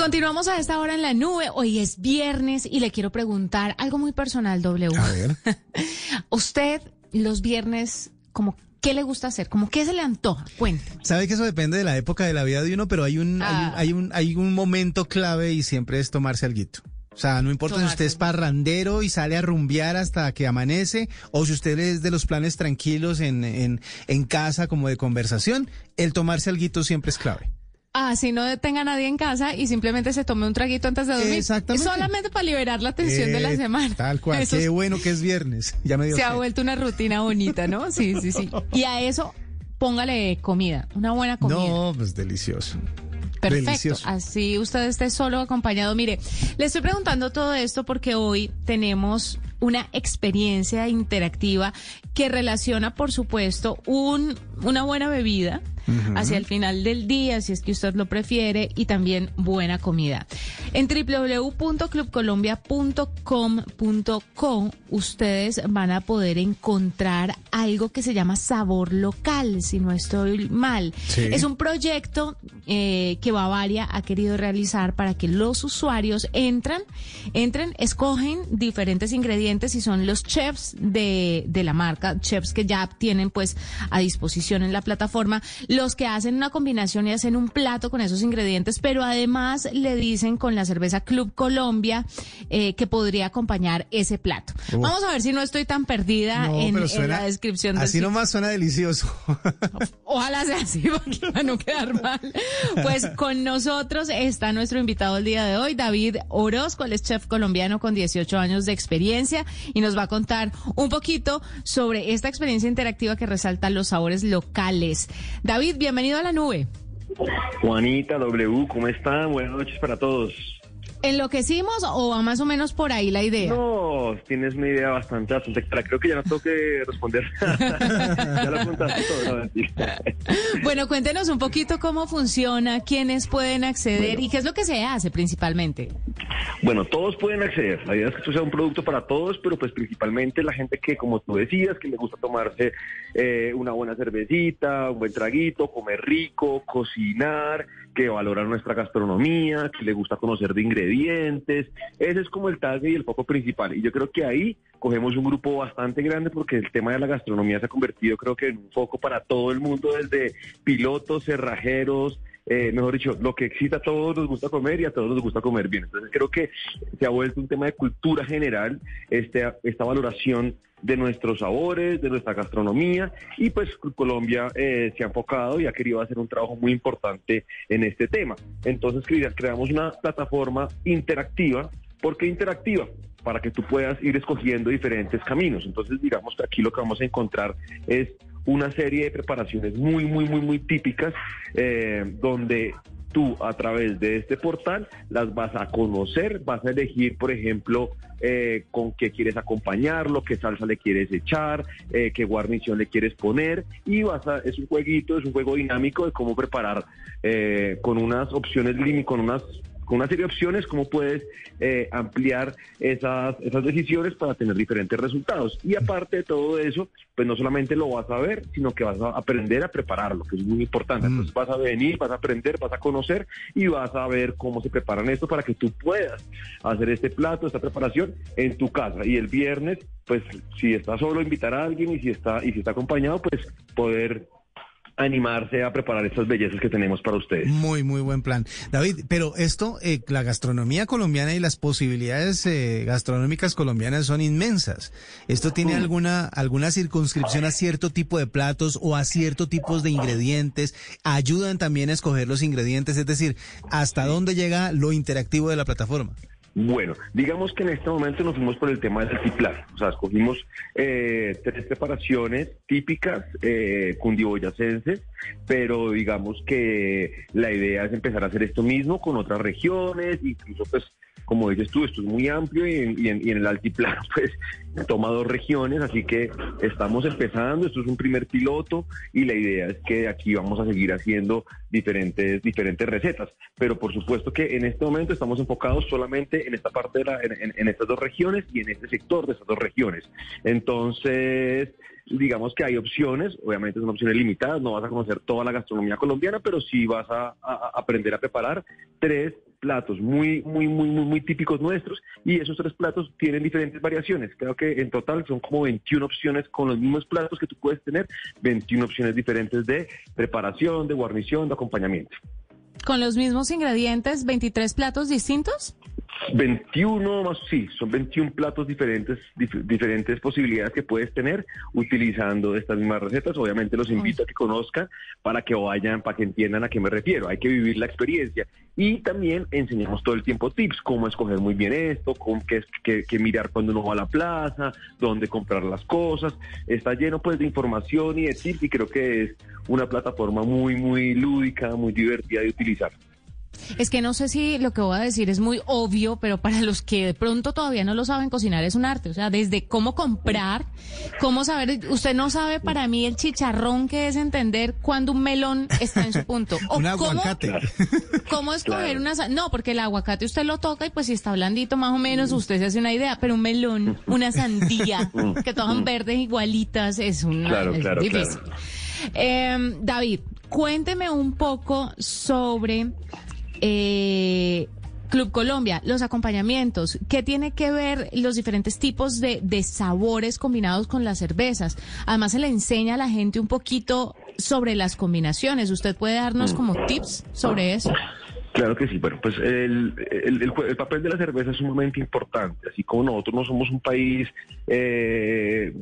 Continuamos a esta hora en la nube. Hoy es viernes y le quiero preguntar algo muy personal, W. A ver. Usted los viernes, como ¿Qué le gusta hacer? ¿Cómo qué se le antoja? Cuénteme. Sabe que eso depende de la época de la vida de uno, pero hay un, Ah. hay, un, hay, un, hay un momento clave y siempre es tomarse alguito. O sea, no importa si usted es parrandero y sale a rumbear hasta que amanece, o si usted es de los planes tranquilos en, en, en casa como de conversación, el tomarse alguito siempre es clave. Ah, si no tenga nadie en casa y simplemente se tome un traguito antes de dormir. Exactamente. Solamente para liberar la tensión de la Eh, semana. Tal cual. Eso Qué es- bueno que es viernes. Ya me dio se ha vuelto una rutina bonita, ¿no? Sí, sí, sí. Y a eso póngale comida, una buena comida. No, pues delicioso. Perfecto. Delicioso. Así usted esté solo acompañado. Mire, le estoy preguntando todo esto porque hoy tenemos una experiencia interactiva que relaciona, por supuesto, un, una buena bebida hacia el final del día, si es que usted lo prefiere, y también buena comida. En www.clubcolombia.com.co ustedes van a poder encontrar algo que se llama sabor local, si no estoy mal. Sí. Es un proyecto eh, que Bavaria ha querido realizar para que los usuarios entran, entren, escogen diferentes ingredientes y son los chefs de, de la marca, chefs que ya tienen pues a disposición en la plataforma, los que hacen una combinación y hacen un plato con esos ingredientes, pero además le dicen con la cerveza Club Colombia eh, que podría acompañar ese plato. Vamos a ver si no estoy tan perdida No, en, la descripción del Así sitio. nomás suena delicioso. Ojalá sea así para no quedar mal. Pues con nosotros está nuestro invitado el día de hoy, David Orozco, él es chef colombiano con 18 años de experiencia y nos va a contar un poquito sobre esta experiencia interactiva que resalta los sabores locales. David, bienvenido a la nube. Juanita W, ¿cómo están? Buenas noches para todos. ¿Enloquecimos o va más o menos por ahí la idea? No, tienes una idea bastante, bastante clara. Creo que ya no tengo que responder. ya lo apuntaste todo, no. Bueno, cuéntenos un poquito cómo funciona, quiénes pueden acceder y qué es lo que se hace principalmente. Bueno, todos pueden acceder. La idea es que esto sea un producto para todos, pero pues principalmente la gente que, como tú decías, que le gusta tomarse eh, una buena cervecita, un buen traguito, comer rico, cocinar, que valora nuestra gastronomía, que le gusta conocer de ingredientes. Ese es como el tag y el foco principal. Y yo creo que ahí cogemos un grupo bastante grande porque el tema de la gastronomía se ha convertido creo que en un foco para todo el mundo, desde pilotos, cerrajeros, eh, mejor dicho, lo que exista a todos nos gusta comer y a todos nos gusta comer bien. Entonces creo que se ha vuelto un tema de cultura general, este, esta valoración de nuestros sabores, de nuestra gastronomía y pues Colombia eh, se ha enfocado y ha querido hacer un trabajo muy importante en este tema. Entonces crea- creamos una plataforma interactiva. ¿Por qué interactiva? Para que tú puedas ir escogiendo diferentes caminos. Entonces digamos que aquí lo que vamos a encontrar es una serie de preparaciones muy, muy, muy, muy típicas eh, donde tú a través de este portal las vas a conocer, vas a elegir, por ejemplo, eh, con qué quieres acompañarlo, qué salsa le quieres echar, eh, qué guarnición le quieres poner y vas a, es un jueguito, es un juego dinámico de cómo preparar eh, con unas opciones con unas con una serie de opciones, cómo puedes eh, ampliar esas, esas decisiones para tener diferentes resultados. Y aparte de todo eso, pues no solamente lo vas a ver, sino que vas a aprender a prepararlo, que es muy importante. Mm. Entonces vas a venir, vas a aprender, vas a conocer y vas a ver cómo se preparan esto para que tú puedas hacer este plato, esta preparación en tu casa. Y el viernes, pues si está solo, invitar a alguien y si está, y si está acompañado, pues poder animarse a preparar estas bellezas que tenemos para ustedes. Muy, muy buen plan. David, pero esto, eh, la gastronomía colombiana y las posibilidades eh, gastronómicas colombianas son inmensas. ¿Esto tiene alguna, alguna circunscripción a cierto tipo de platos o a ciertos tipos de ingredientes? ¿Ayudan también a escoger los ingredientes? Es decir, ¿hasta dónde llega lo interactivo de la plataforma? Bueno, digamos que en este momento nos fuimos por el tema del altiplano. O sea, escogimos eh, tres preparaciones típicas eh, cundiboyacenses, pero digamos que la idea es empezar a hacer esto mismo con otras regiones, incluso pues como dices tú, esto es muy amplio y en, y en- el altiplano pues toma dos regiones, así que estamos empezando, esto es un primer piloto y la idea es que aquí vamos a seguir haciendo diferentes, diferentes recetas, pero por supuesto que en este momento estamos enfocados solamente en esta parte, de la, en, estas dos regiones y en este sector de estas dos regiones. Entonces, digamos que hay opciones, obviamente son opciones limitadas, no vas a conocer toda la gastronomía colombiana, pero sí vas a aprender a preparar tres platos muy, muy, muy, muy, muy típicos nuestros y esos tres platos tienen diferentes variaciones. Creo que en total son como 21 opciones con los mismos platos que tú puedes tener, 21 opciones diferentes de preparación, de guarnición, de acompañamiento. ¿Con los mismos ingredientes, 23 platos distintos? 21 más, sí, son 21 platos diferentes, diferentes posibilidades que puedes tener utilizando estas mismas recetas. Obviamente los invito a que conozcan para que vayan, para que entiendan a qué me refiero. Hay que vivir la experiencia. Y también enseñamos todo el tiempo tips, cómo escoger muy bien esto, cómo, qué, qué, mirar cuando uno va a la plaza, dónde comprar las cosas. Está lleno pues de información y de tips y creo que es una plataforma muy, muy lúdica, muy divertida de utilizar. Es que no sé si lo que voy a decir es muy obvio, pero para los que de pronto todavía no lo saben, cocinar es un arte. O sea, desde cómo comprar, cómo saber. Usted no sabe para mí el chicharrón que es entender cuando un melón está en su punto. O un aguacate. Cómo, escoger una. No, porque el aguacate usted lo toca y pues si está blandito más o menos, usted se hace una idea. Pero un melón, una sandía, que toman verdes igualitas, es, un difícil. Eh, David, cuénteme un poco sobre eh, Club Colombia, los acompañamientos, ¿qué tiene que ver los diferentes tipos de, sabores combinados con las cervezas? Además, se le enseña a la gente un poquito sobre las combinaciones. ¿Usted puede darnos como tips sobre eso? Claro que sí. Bueno, pues el, el, papel de la cerveza es sumamente importante. Así como nosotros no somos un país, eh,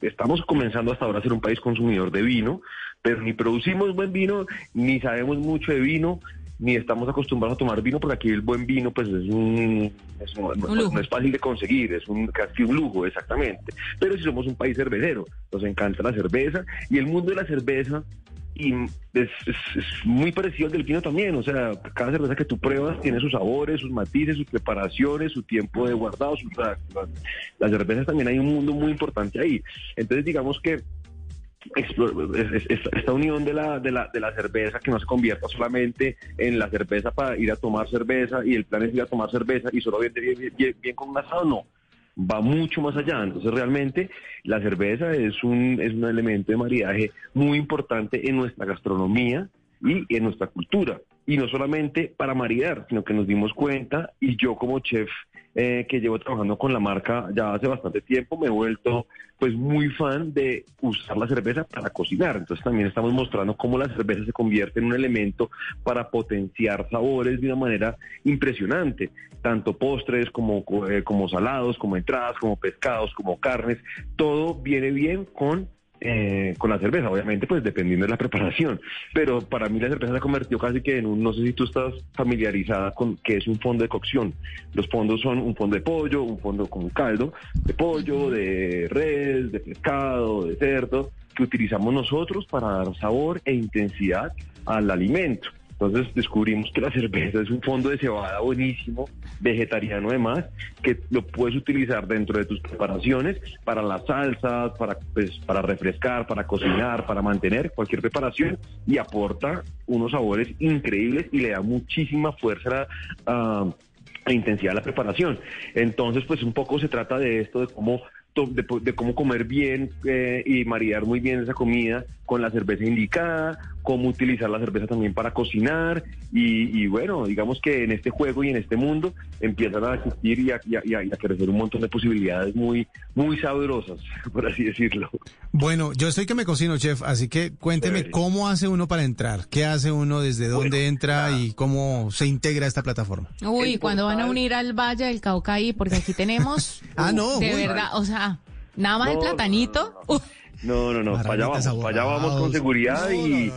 estamos comenzando hasta ahora a ser un país consumidor de vino, pero ni producimos buen vino, ni sabemos mucho de vino, ni estamos acostumbrados a tomar vino porque aquí el buen vino pues es un, no, es fácil de conseguir, es un casi un lujo exactamente. Pero si somos un país cervecero, nos encanta la cerveza y el mundo de la cerveza y es, muy parecido al del vino también, o sea, cada cerveza que tú pruebas tiene sus sabores, sus matices, sus preparaciones, su tiempo de guardado, sus, las cervezas también hay un mundo muy importante ahí. Entonces digamos que esta unión de la, de, la, de la cerveza que no se convierta solamente en la cerveza para ir a tomar cerveza y el plan es ir a tomar cerveza y solo bien, bien, bien, con un asado, no va mucho más allá. Entonces, realmente la cerveza es un, es un elemento de maridaje muy importante en nuestra gastronomía y en nuestra cultura. Y no solamente para maridar, sino que nos dimos cuenta, y yo como chef eh, que llevo trabajando con la marca ya hace bastante tiempo, me he vuelto pues muy fan de usar la cerveza para cocinar. Entonces también estamos mostrando cómo la cerveza se convierte en un elemento para potenciar sabores de una manera impresionante, tanto postres como, eh, como salados, como entradas, como pescados, como carnes, todo viene bien con eh, con la cerveza, obviamente, pues dependiendo de la preparación. Pero para mí la cerveza se ha convertido casi que en un, no sé si tú estás familiarizada con que es un fondo de cocción. Los fondos son un fondo de pollo, un fondo con un caldo de pollo, de res, de pescado, de cerdo, que utilizamos nosotros para dar sabor e intensidad al alimento. Entonces descubrimos que la cerveza es un fondo de cebada buenísimo, vegetariano además, que lo puedes utilizar dentro de tus preparaciones para las salsas, para, pues, para refrescar, para cocinar, para mantener cualquier preparación y aporta unos sabores increíbles y le da muchísima fuerza a, a intensidad a la preparación. Entonces, pues un poco se trata de esto, de cómo de, cómo comer bien eh, y maridar muy bien esa comida con la cerveza indicada, cómo utilizar la cerveza también para cocinar y, bueno, digamos que en este juego y en este mundo empiezan a existir y a, crecer un montón de posibilidades muy, muy sabrosas, por así decirlo. Bueno, yo estoy que me cocino, chef, así que cuénteme cómo hace uno para entrar, qué hace uno, desde dónde entra y cómo se integra a esta plataforma. Uy, cuando van a unir al Valle del Caucaí, porque aquí tenemos... ah, no. De verdad, o sea, nada más el platanito. No, no, no, para allá vamos, para allá vamos con seguridad y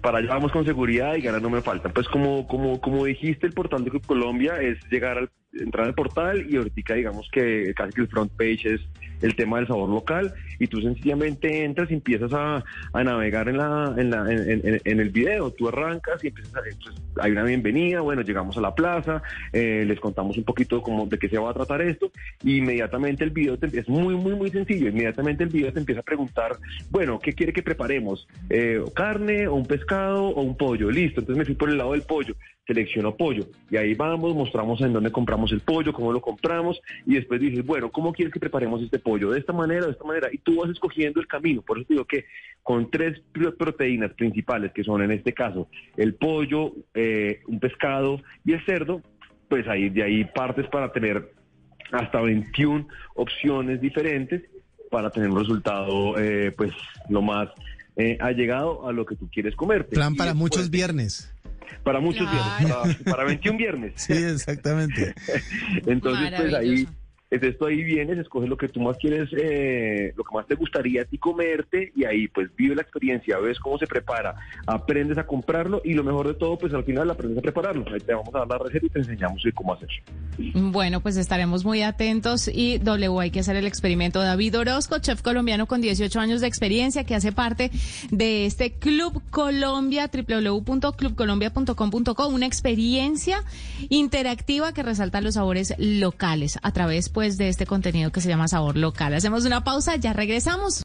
para allá vamos con seguridad y ganas no me faltan. Pues como, como, como dijiste, el portal de Club Colombia es llegar al entrar al portal y ahorita digamos que casi que el front page es el tema del sabor local y tú sencillamente entras y empiezas a, navegar en, la, en, la, en, el video, tú arrancas y empiezas a, pues, hay una bienvenida, bueno, llegamos a la plaza, eh, les contamos un poquito como de qué se va a tratar esto y inmediatamente el video te, es muy, muy, muy sencillo, inmediatamente el video te empieza a preguntar, bueno, ¿qué quiere que preparemos? Eh, ¿Carne o un pescado o un pollo? Listo, entonces me fui por el lado del pollo selecciono pollo. Y ahí vamos, mostramos en dónde compramos el pollo, cómo lo compramos, y después dices, bueno, ¿cómo quieres que preparemos este pollo? Pollo de esta manera, de esta manera, y tú vas escogiendo el camino. Por eso te digo que con tres proteínas principales, que son en este caso el pollo, eh, un pescado y el cerdo, pues ahí de ahí partes para tener hasta 21 opciones diferentes para tener un resultado eh, pues lo más eh, allegado a lo que tú quieres comer. Plan para muchos viernes. Para muchos viernes, para, 21 viernes. Sí, exactamente. Entonces, pues ahí entonces tú ahí vienes, escoges lo que tú más quieres, eh, lo que más te gustaría a ti comerte y ahí pues vive la experiencia, ves cómo se prepara, aprendes a comprarlo y lo mejor de todo pues al final aprendes a prepararlo. Ahí te vamos a dar la receta y te enseñamos cómo hacer. Bueno, pues estaremos muy atentos y W hay que hacer el experimento. David Orozco, chef colombiano con 18 años de experiencia que hace parte de este Club Colombia, www.clubcolombia.com.co, una experiencia interactiva que resalta los sabores locales a través pues de este contenido que se llama Sabor Local. Hacemos una pausa, ya regresamos.